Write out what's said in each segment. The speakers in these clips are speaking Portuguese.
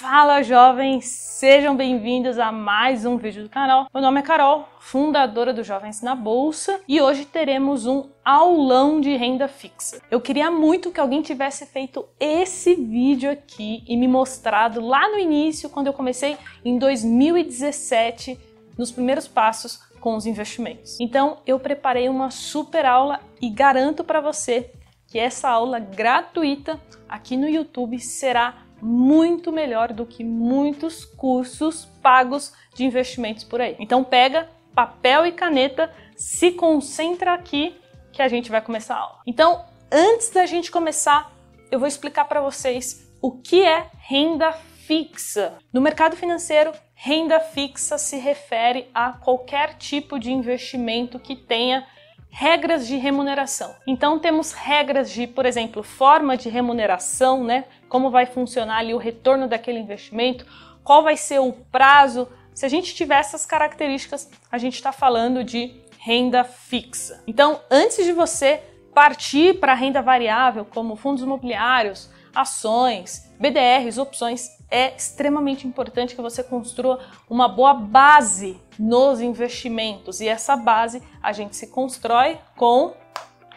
Fala jovens, sejam bem-vindos a mais um vídeo do canal. Meu nome é Carol, fundadora do Jovens na Bolsa, e hoje teremos um aulão de renda fixa. Eu queria muito que alguém tivesse feito esse vídeo aqui e me mostrado lá no início, quando eu comecei em 2017, nos primeiros passos com os investimentos. Então, eu preparei uma super aula e garanto para você que essa aula gratuita aqui no YouTube será muito melhor do que muitos cursos pagos de investimentos por aí. Então pega papel e caneta, se concentra aqui que a gente vai começar a aula. Então, antes da gente começar, eu vou explicar para vocês o que é renda fixa. No mercado financeiro, renda fixa se refere a qualquer tipo de investimento que tenha regras de remuneração. Então temos regras de, por exemplo, forma de remuneração, né? Como vai funcionar ali o retorno daquele investimento, qual vai ser o prazo. Se a gente tiver essas características, a gente está falando de renda fixa. Então, antes de você partir para renda variável, como fundos imobiliários, ações, BDRs, opções, é extremamente importante que você construa uma boa base nos investimentos e essa base a gente se constrói com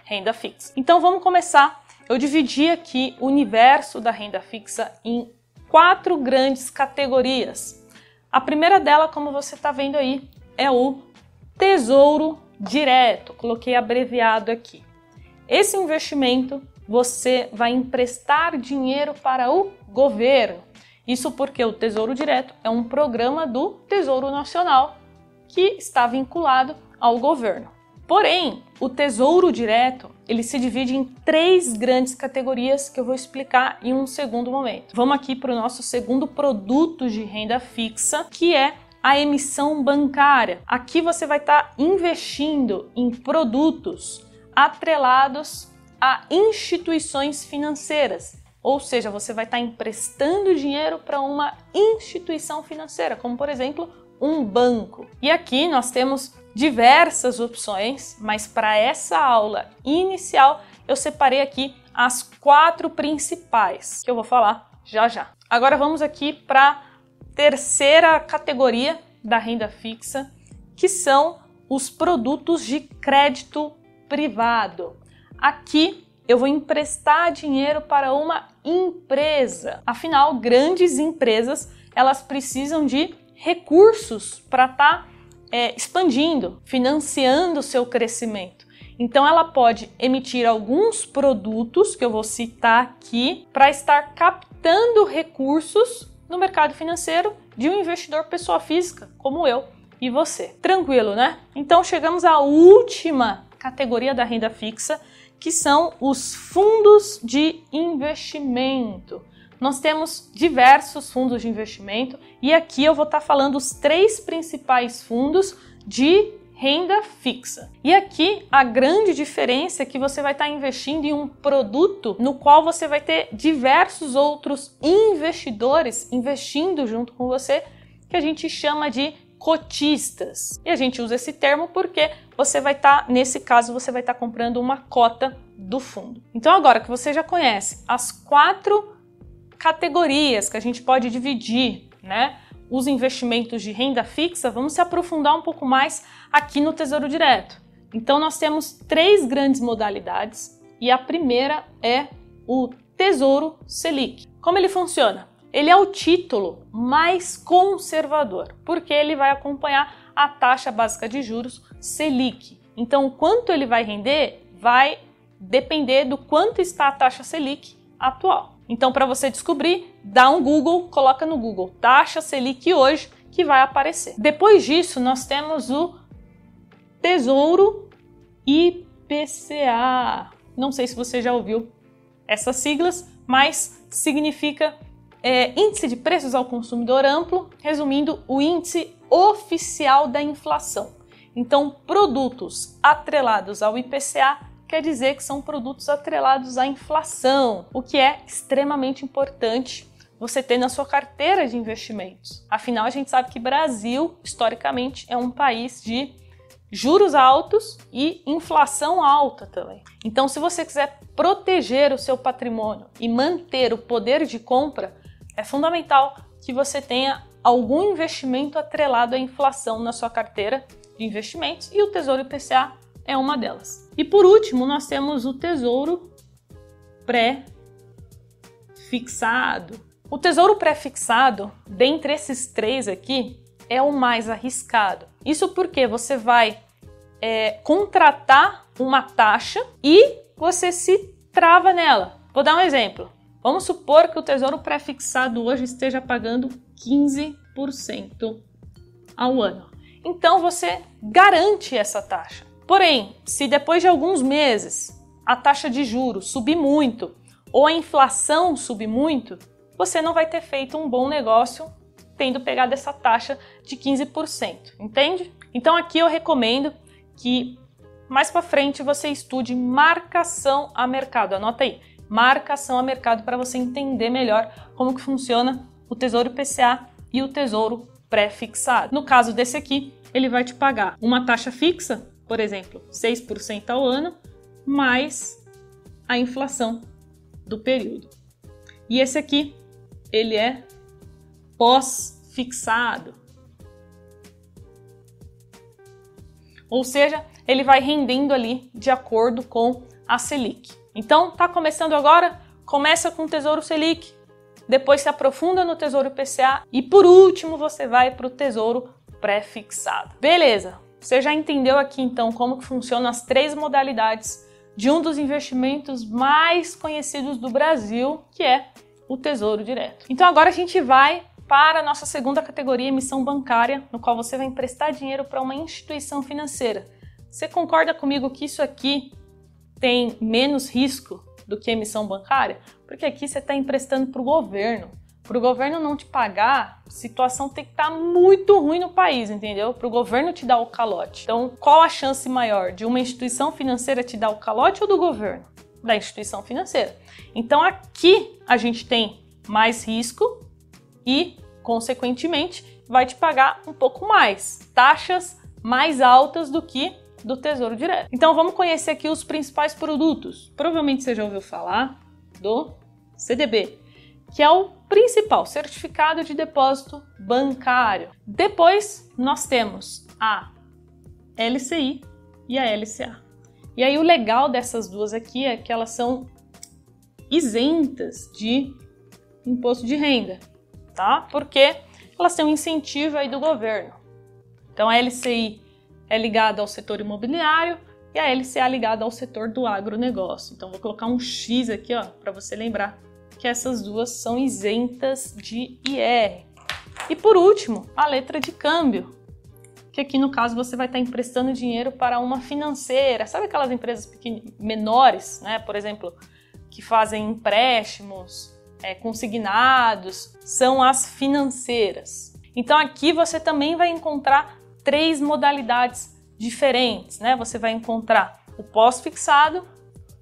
renda fixa. Então vamos começar. Eu dividi aqui o universo da renda fixa em quatro grandes categorias. A primeira dela, como você está vendo aí, é o Tesouro Direto. Coloquei abreviado aqui. Esse investimento você vai emprestar dinheiro para o governo. Isso porque o Tesouro Direto é um programa do Tesouro Nacional que está vinculado ao governo. Porém, o Tesouro Direto ele se divide em três grandes categorias que eu vou explicar em um segundo momento. Vamos aqui para o nosso segundo produto de renda fixa, que é a emissão bancária. Aqui você vai estar tá investindo em produtos atrelados a instituições financeiras. Ou seja, você vai estar emprestando dinheiro para uma instituição financeira, como por exemplo um banco. E aqui nós temos diversas opções, mas para essa aula inicial eu separei aqui as quatro principais que eu vou falar já já. Agora vamos aqui para a terceira categoria da renda fixa, que são os produtos de crédito privado. Aqui eu vou emprestar dinheiro para uma empresa. Afinal, grandes empresas elas precisam de recursos para estar tá, é, expandindo, financiando o seu crescimento. Então, ela pode emitir alguns produtos que eu vou citar aqui para estar captando recursos no mercado financeiro de um investidor pessoa física como eu e você. Tranquilo, né? Então, chegamos à última categoria da renda fixa que são os fundos de investimento. Nós temos diversos fundos de investimento e aqui eu vou estar falando os três principais fundos de renda fixa. E aqui a grande diferença é que você vai estar investindo em um produto no qual você vai ter diversos outros investidores investindo junto com você, que a gente chama de cotistas. E a gente usa esse termo porque você vai estar, tá, nesse caso, você vai estar tá comprando uma cota do fundo. Então, agora que você já conhece as quatro categorias que a gente pode dividir, né? Os investimentos de renda fixa, vamos se aprofundar um pouco mais aqui no Tesouro Direto. Então, nós temos três grandes modalidades e a primeira é o Tesouro Selic. Como ele funciona? ele é o título mais conservador, porque ele vai acompanhar a taxa básica de juros Selic. Então, quanto ele vai render vai depender do quanto está a taxa Selic atual. Então, para você descobrir, dá um Google, coloca no Google taxa Selic hoje que vai aparecer. Depois disso, nós temos o Tesouro IPCA. Não sei se você já ouviu essas siglas, mas significa é, índice de preços ao consumidor amplo, resumindo, o índice oficial da inflação. Então, produtos atrelados ao IPCA quer dizer que são produtos atrelados à inflação, o que é extremamente importante você ter na sua carteira de investimentos. Afinal, a gente sabe que Brasil, historicamente, é um país de juros altos e inflação alta também. Então, se você quiser proteger o seu patrimônio e manter o poder de compra, é fundamental que você tenha algum investimento atrelado à inflação na sua carteira de investimentos e o Tesouro IPCA é uma delas. E por último, nós temos o Tesouro pré-fixado. O Tesouro pré-fixado, dentre esses três aqui, é o mais arriscado. Isso porque você vai é, contratar uma taxa e você se trava nela. Vou dar um exemplo. Vamos supor que o Tesouro pré-fixado hoje esteja pagando 15% ao ano. Então você garante essa taxa. Porém, se depois de alguns meses a taxa de juros subir muito ou a inflação subir muito, você não vai ter feito um bom negócio tendo pegado essa taxa de 15%, entende? Então aqui eu recomendo que mais para frente você estude marcação a mercado. Anota aí, marcação a mercado para você entender melhor como que funciona o Tesouro IPCA e o Tesouro pré-fixado. No caso desse aqui, ele vai te pagar uma taxa fixa, por exemplo, 6% ao ano, mais a inflação do período. E esse aqui, ele é pós-fixado. Ou seja, ele vai rendendo ali de acordo com a Selic. Então, tá começando agora? Começa com o Tesouro Selic, depois se aprofunda no Tesouro IPCA e por último você vai para o Tesouro pré-fixado. Beleza? Você já entendeu aqui então como que funcionam as três modalidades de um dos investimentos mais conhecidos do Brasil, que é o Tesouro Direto. Então agora a gente vai para a nossa segunda categoria, emissão bancária, no qual você vai emprestar dinheiro para uma instituição financeira. Você concorda comigo que isso aqui tem menos risco do que emissão bancária? Porque aqui você está emprestando para o governo. Para o governo não te pagar, a situação tem que estar tá muito ruim no país, entendeu? Para o governo te dar o calote. Então, qual a chance maior de uma instituição financeira te dar o calote ou do governo? Da instituição financeira. Então, aqui a gente tem mais risco e consequentemente, vai te pagar um pouco mais, taxas mais altas do que do Tesouro Direto. Então vamos conhecer aqui os principais produtos. Provavelmente você já ouviu falar do CDB, que é o principal certificado de depósito bancário. Depois nós temos a LCI e a LCA. E aí o legal dessas duas aqui é que elas são isentas de imposto de renda tá? Porque elas têm um incentivo aí do governo. Então a LCI é ligada ao setor imobiliário e a LCA é ligada ao setor do agronegócio. Então vou colocar um X aqui, ó, para você lembrar que essas duas são isentas de IR. E por último, a letra de câmbio, que aqui no caso você vai estar emprestando dinheiro para uma financeira. Sabe aquelas empresas menores, né? Por exemplo, que fazem empréstimos é, consignados, são as financeiras. Então aqui você também vai encontrar três modalidades diferentes, né? Você vai encontrar o pós-fixado,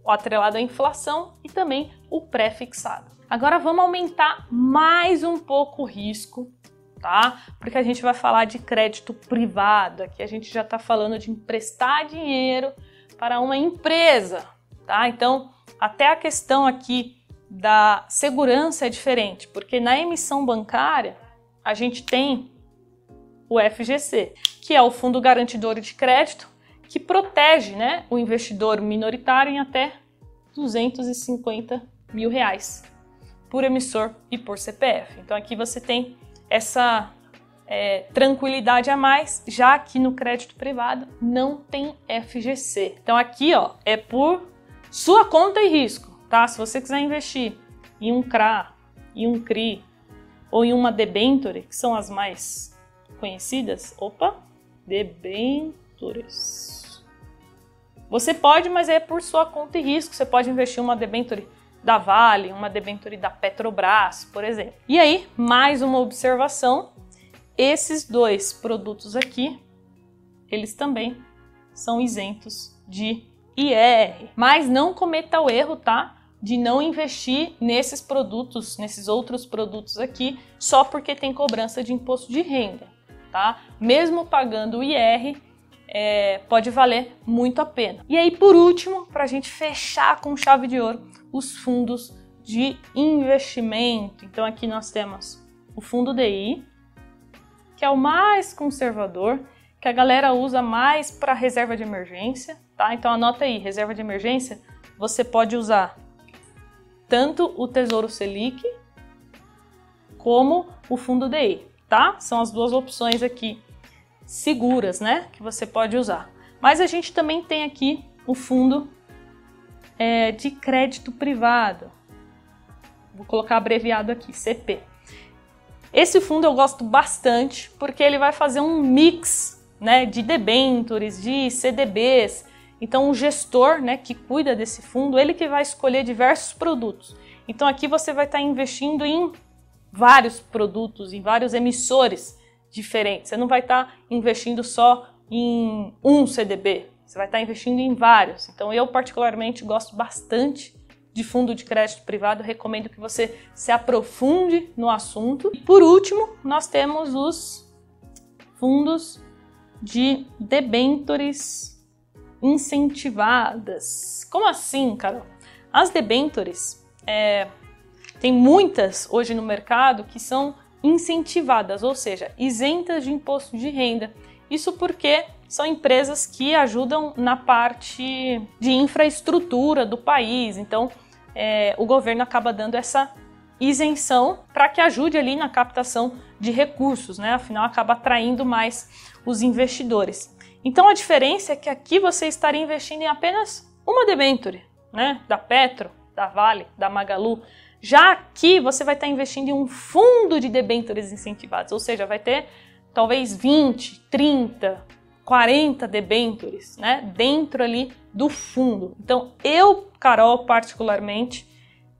o atrelado à inflação e também o pré-fixado. Agora vamos aumentar mais um pouco o risco, tá? Porque a gente vai falar de crédito privado. Aqui a gente já está falando de emprestar dinheiro para uma empresa, tá? Então, até a questão aqui da segurança é diferente, porque na emissão bancária a gente tem o FGC, que é o Fundo Garantidor de Crédito, que protege né, o investidor minoritário em até 250 mil reais por emissor e por CPF. Então aqui você tem essa é, tranquilidade a mais, já que no crédito privado não tem FGC. Então aqui ó, é por sua conta e risco tá? Se você quiser investir em um CRA, em um CRI ou em uma debenture, que são as mais conhecidas, opa, debentures. Você pode, mas é por sua conta e risco. Você pode investir em uma debenture da Vale, uma debenture da Petrobras, por exemplo. E aí, mais uma observação: esses dois produtos aqui, eles também são isentos de IR. Mas não cometa o erro, tá? de não investir nesses produtos, nesses outros produtos aqui, só porque tem cobrança de imposto de renda, tá? Mesmo pagando o IR, é, pode valer muito a pena. E aí, por último, para a gente fechar com chave de ouro, os fundos de investimento. Então aqui nós temos o fundo DI, que é o mais conservador, que a galera usa mais para reserva de emergência, tá? Então anota aí, reserva de emergência, você pode usar tanto o Tesouro Selic como o fundo DI, tá? São as duas opções aqui seguras, né, que você pode usar. Mas a gente também tem aqui o fundo é, de crédito privado. Vou colocar abreviado aqui, CP. Esse fundo eu gosto bastante porque ele vai fazer um mix né, de debentures, de CDBs. Então o gestor né, que cuida desse fundo, ele que vai escolher diversos produtos. Então aqui você vai estar investindo em vários produtos, em vários emissores diferentes. Você não vai estar investindo só em um CDB, você vai estar investindo em vários. Então eu particularmente gosto bastante de fundo de crédito privado, recomendo que você se aprofunde no assunto. Por último, nós temos os fundos de debentures incentivadas. Como assim, Carol? As debentures, é, tem muitas hoje no mercado que são incentivadas, ou seja, isentas de imposto de renda. Isso porque são empresas que ajudam na parte de infraestrutura do país. Então, é, o governo acaba dando essa isenção para que ajude ali na captação de recursos, né? Afinal, acaba atraindo mais os investidores. Então, a diferença é que aqui você estaria investindo em apenas uma debenture, né? Da Petro, da Vale, da Magalu. Já aqui você vai estar investindo em um fundo de debêntures incentivados, ou seja, vai ter talvez 20, 30, 40 debentures, né, dentro ali do fundo. Então, eu, Carol, particularmente,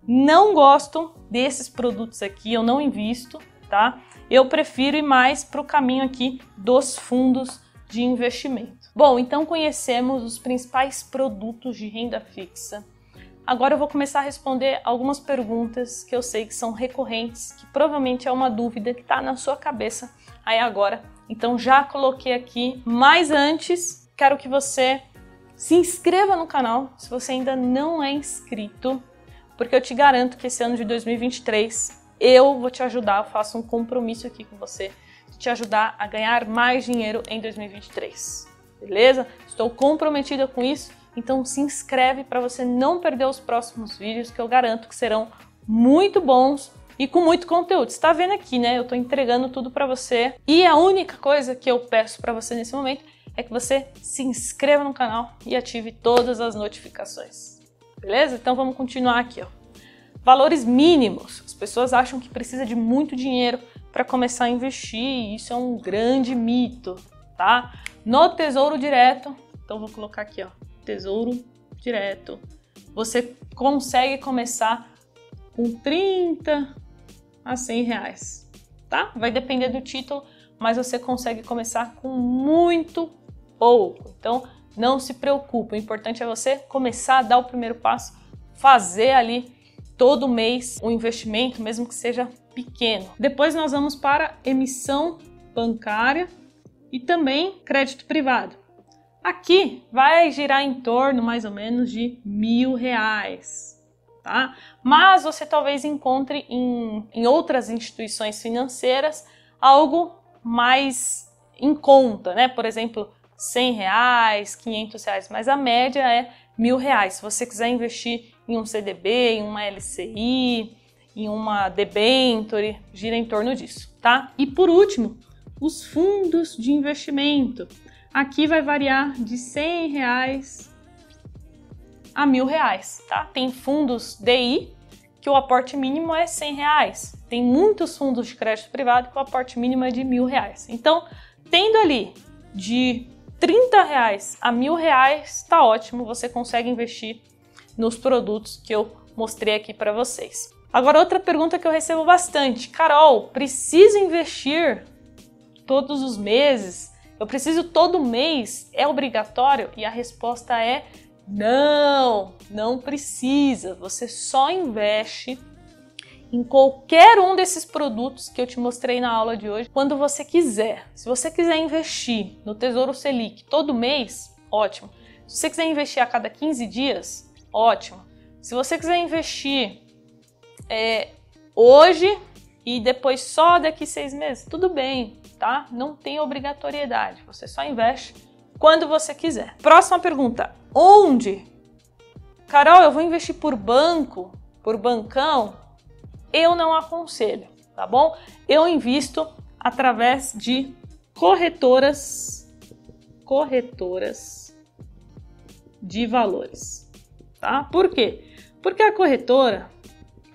não gosto desses produtos aqui, eu não invisto, tá? Eu prefiro ir mais para o caminho aqui dos fundos de investimento. Bom, então conhecemos os principais produtos de renda fixa. Agora eu vou começar a responder algumas perguntas que eu sei que são recorrentes, que provavelmente é uma dúvida que está na sua cabeça aí agora então já coloquei aqui, mas antes quero que você se inscreva no canal se você ainda não é inscrito, porque eu te garanto que esse ano de 2023 eu vou te ajudar, eu faço um compromisso aqui com você de te ajudar a ganhar mais dinheiro em 2023. Beleza? Estou comprometida com isso, então se inscreve para você não perder os próximos vídeos que eu garanto que serão muito bons e com muito conteúdo. Você está vendo aqui, né? Eu estou entregando tudo para você. E a única coisa que eu peço para você nesse momento é que você se inscreva no canal e ative todas as notificações. Beleza? Então vamos continuar aqui, ó. Valores mínimos. As pessoas acham que precisa de muito dinheiro para começar a investir. Isso é um grande mito, tá? No Tesouro Direto, então vou colocar aqui, ó, Tesouro Direto. Você consegue começar com 30 a 100 reais, tá? Vai depender do título, mas você consegue começar com muito pouco. Então, não se preocupe, o importante é você começar a dar o primeiro passo, fazer ali todo mês um investimento, mesmo que seja pequeno. Depois nós vamos para emissão bancária e também crédito privado. Aqui vai girar em torno mais ou menos de mil reais tá? Mas você talvez encontre em, em outras instituições financeiras algo mais em conta, né? Por exemplo, 100 reais, 500 reais, mas a média é mil reais. Se você quiser investir em um CDB, em uma LCI, em uma debenture, gira em torno disso, tá? E por último, os fundos de investimento. Aqui vai variar de 100 reais a mil reais, tá? Tem fundos DI que o aporte mínimo é 100 reais. Tem muitos fundos de crédito privado que o aporte mínimo é de mil reais. Então, tendo ali de 30 reais a mil reais, tá ótimo. Você consegue investir nos produtos que eu mostrei aqui para vocês. Agora, outra pergunta que eu recebo bastante: Carol, preciso investir todos os meses? Eu preciso todo mês? É obrigatório? E a resposta é não, não precisa. Você só investe em qualquer um desses produtos que eu te mostrei na aula de hoje quando você quiser. Se você quiser investir no Tesouro Selic todo mês, ótimo. Se você quiser investir a cada 15 dias, ótimo. Se você quiser investir é, hoje, e depois só daqui seis meses, tudo bem, tá? Não tem obrigatoriedade. Você só investe quando você quiser. Próxima pergunta: onde? Carol, eu vou investir por banco, por bancão? Eu não aconselho, tá bom? Eu invisto através de corretoras, corretoras de valores, tá? Por quê? Porque a corretora,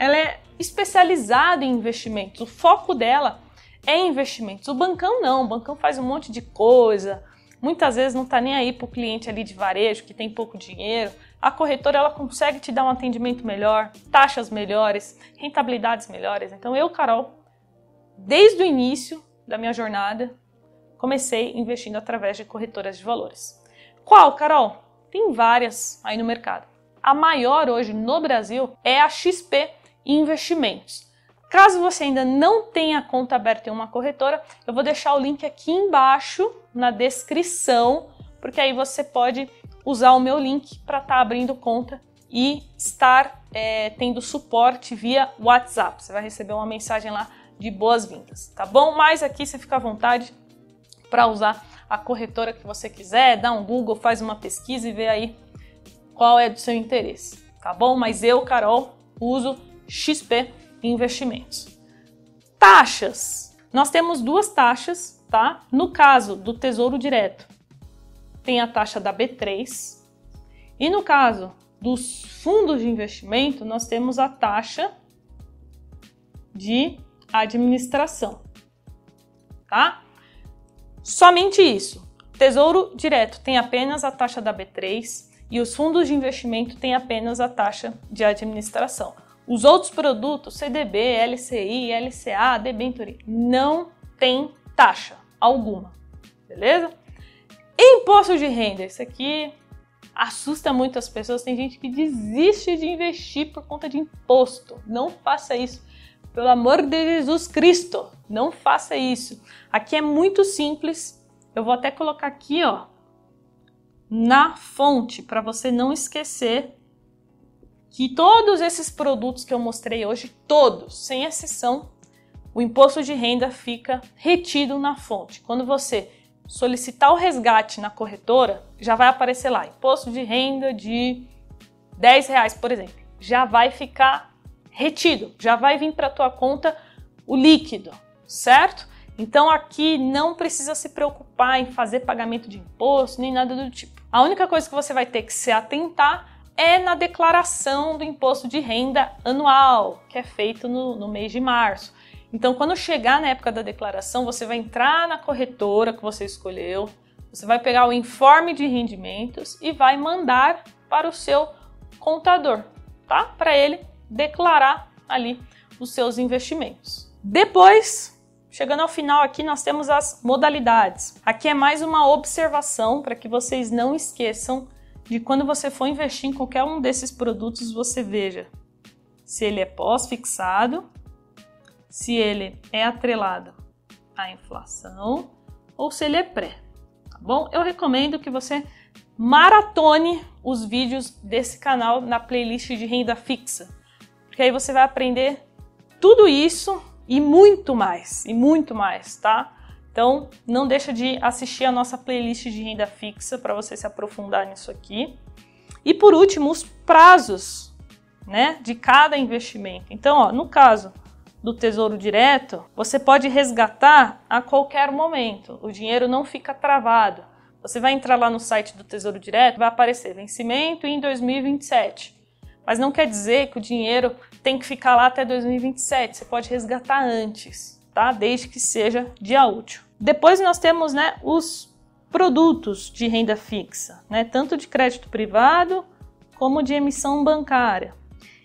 ela é especializada em investimentos. O foco dela é investimentos. O bancão não, o bancão faz um monte de coisa. Muitas vezes não está nem aí para o cliente ali de varejo que tem pouco dinheiro. A corretora ela consegue te dar um atendimento melhor, taxas melhores, rentabilidades melhores. Então eu, Carol, desde o início da minha jornada, comecei investindo através de corretoras de valores. Qual, Carol? Tem várias aí no mercado. A maior hoje no Brasil é a XP Investimentos. Caso você ainda não tenha conta aberta em uma corretora, eu vou deixar o link aqui embaixo na descrição, porque aí você pode usar o meu link para estar tá abrindo conta e estar é, tendo suporte via WhatsApp. Você vai receber uma mensagem lá de boas-vindas, tá bom? Mas aqui você fica à vontade para usar a corretora que você quiser, dá um Google, faz uma pesquisa e vê aí qual é do seu interesse, tá bom? Mas eu, Carol, uso XP Investimentos. Taxas. Nós temos duas taxas, tá? No caso do Tesouro Direto, tem a taxa da B3. E no caso dos fundos de investimento, nós temos a taxa de administração, tá? Somente isso. Tesouro Direto tem apenas a taxa da B3 e os fundos de investimento têm apenas a taxa de administração. Os outros produtos, CDB, LCI, LCA, debenture, não tem taxa alguma, beleza? Imposto de renda, isso aqui assusta muito as pessoas. Tem gente que desiste de investir por conta de imposto. Não faça isso. Pelo amor de Jesus Cristo, não faça isso. Aqui é muito simples. Eu vou até colocar aqui, ó, na fonte para você não esquecer que todos esses produtos que eu mostrei hoje, todos, sem exceção, o imposto de renda fica retido na fonte. Quando você solicitar o resgate na corretora, já vai aparecer lá, imposto de renda de 10 reais, por exemplo. Já vai ficar retido, já vai vir para a tua conta o líquido, certo? Então aqui não precisa se preocupar em fazer pagamento de imposto nem nada do tipo. A única coisa que você vai ter que se atentar é na declaração do imposto de renda anual, que é feito no, no mês de março. Então, quando chegar na época da declaração, você vai entrar na corretora que você escolheu, você vai pegar o informe de rendimentos e vai mandar para o seu contador, tá? Para ele declarar ali os seus investimentos. Depois, chegando ao final aqui, nós temos as modalidades. Aqui é mais uma observação para que vocês não esqueçam de quando você for investir em qualquer um desses produtos, você veja se ele é pós-fixado, se ele é atrelado à inflação ou se ele é pré. Tá bom? Eu recomendo que você maratone os vídeos desse canal na playlist de renda fixa, porque aí você vai aprender tudo isso e muito mais, e muito mais, tá? Então, não deixa de assistir a nossa playlist de renda fixa para você se aprofundar nisso aqui. E por último, os prazos, né, de cada investimento. Então, ó, no caso do Tesouro Direto, você pode resgatar a qualquer momento. O dinheiro não fica travado. Você vai entrar lá no site do Tesouro Direto, vai aparecer vencimento em 2027. Mas não quer dizer que o dinheiro tem que ficar lá até 2027. Você pode resgatar antes, tá? Desde que seja dia útil. Depois nós temos né, os produtos de renda fixa, né, tanto de crédito privado como de emissão bancária.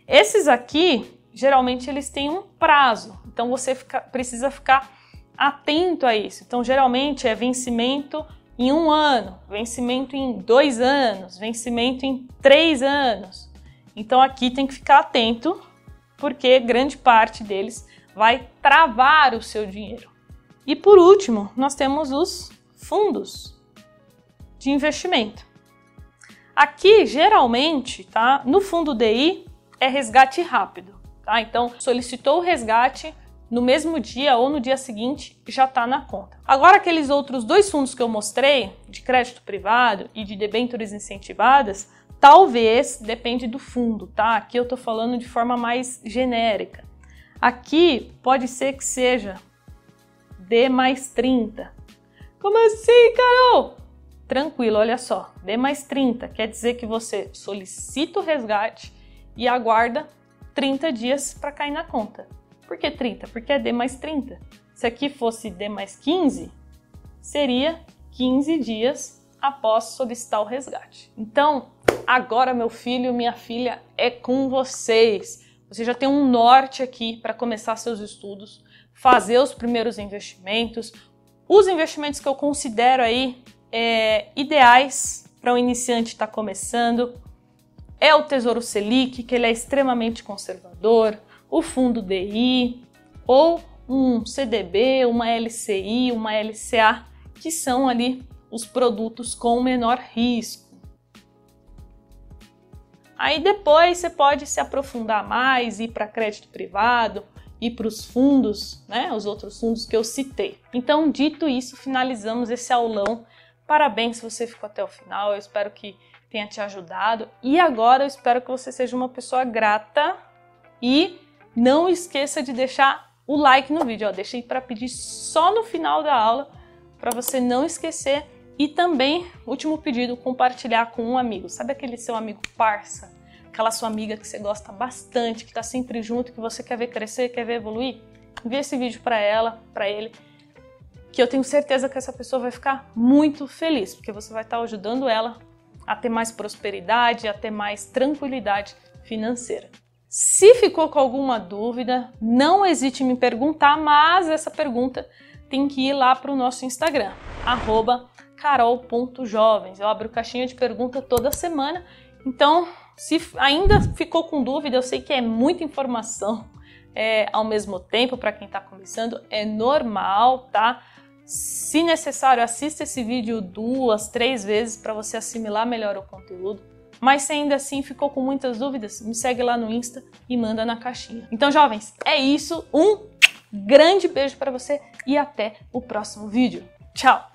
Esses aqui, geralmente, eles têm um prazo, então você fica, precisa ficar atento a isso. Então, geralmente é vencimento em um ano, vencimento em dois anos, vencimento em três anos. Então, aqui tem que ficar atento, porque grande parte deles vai travar o seu dinheiro. E por último, nós temos os fundos de investimento. Aqui, geralmente, tá? No fundo DI é resgate rápido, tá? Então, solicitou o resgate, no mesmo dia ou no dia seguinte já está na conta. Agora, aqueles outros dois fundos que eu mostrei, de crédito privado e de debêntures incentivadas, talvez depende do fundo, tá? Aqui eu estou falando de forma mais genérica. Aqui pode ser que seja D mais 30. Como assim, Carol? Tranquilo, olha só. D mais 30 quer dizer que você solicita o resgate e aguarda 30 dias para cair na conta. Por que 30? Porque é D mais 30. Se aqui fosse D mais 15, seria 15 dias após solicitar o resgate. Então, agora meu filho, minha filha, é com vocês. Você já tem um norte aqui para começar seus estudos, fazer os primeiros investimentos, os investimentos que eu considero aí é, ideais para um iniciante estar tá começando é o Tesouro Selic, que ele é extremamente conservador, o fundo DI ou um CDB, uma LCI, uma LCA, que são ali os produtos com menor risco. Aí depois você pode se aprofundar mais, ir para crédito privado, ir para os fundos, né, os outros fundos que eu citei. Então, dito isso, finalizamos esse aulão. Parabéns se você ficou até o final. Eu espero que tenha te ajudado. E agora eu espero que você seja uma pessoa grata e não esqueça de deixar o like no vídeo. Deixei para pedir só no final da aula para você não esquecer. E também, último pedido, compartilhar com um amigo. Sabe aquele seu amigo parça? Aquela sua amiga que você gosta bastante, que está sempre junto, que você quer ver crescer, quer ver evoluir? Envie esse vídeo para ela, para ele, que eu tenho certeza que essa pessoa vai ficar muito feliz, porque você vai estar tá ajudando ela a ter mais prosperidade, a ter mais tranquilidade financeira. Se ficou com alguma dúvida, não hesite em me perguntar, mas essa pergunta tem que ir lá para o nosso Instagram, carol.jovens. Eu abro caixinha de pergunta toda semana, então se ainda ficou com dúvida, eu sei que é muita informação é, ao mesmo tempo para quem está começando, é normal, tá? Se necessário, assista esse vídeo duas, três vezes para você assimilar melhor o conteúdo. Mas se ainda assim ficou com muitas dúvidas, me segue lá no Insta e manda na caixinha. Então, jovens, é isso. Um grande beijo para você e até o próximo vídeo. Tchau!